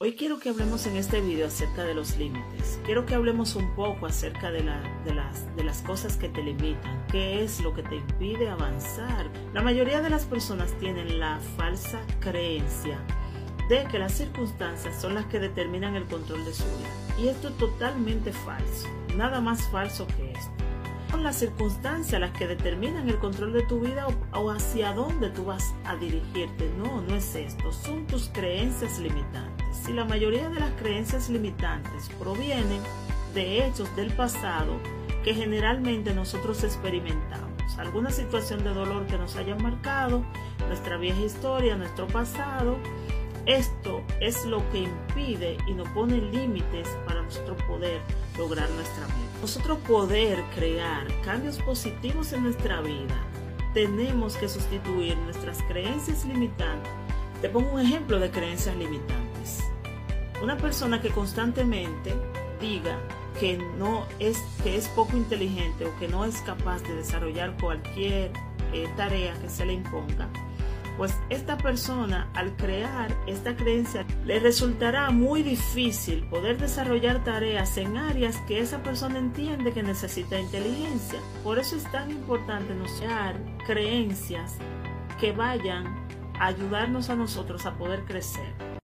Hoy quiero que hablemos en este video acerca de los límites. Quiero que hablemos un poco acerca de, de, las, de las cosas que te limitan, qué es lo que te impide avanzar. La mayoría de las personas tienen la falsa creencia de que las circunstancias son las que determinan el control de su vida. Y esto es totalmente falso, nada más falso que esto. Las circunstancias las que determinan el control de tu vida o, o hacia dónde tú vas a dirigirte. No, no es esto, son tus creencias limitantes. Si la mayoría de las creencias limitantes provienen de hechos del pasado que generalmente nosotros experimentamos, alguna situación de dolor que nos haya marcado, nuestra vieja historia, nuestro pasado, esto es lo que impide y nos pone límites para nosotros poder lograr nuestra vida. Nosotros poder crear cambios positivos en nuestra vida, tenemos que sustituir nuestras creencias limitantes. Te pongo un ejemplo de creencias limitantes. Una persona que constantemente diga que no es que es poco inteligente o que no es capaz de desarrollar cualquier eh, tarea que se le imponga, pues esta persona al crear esta creencia le resultará muy difícil poder desarrollar tareas en áreas que esa persona entiende que necesita inteligencia. Por eso es tan importante no crear creencias que vayan a ayudarnos a nosotros a poder crecer.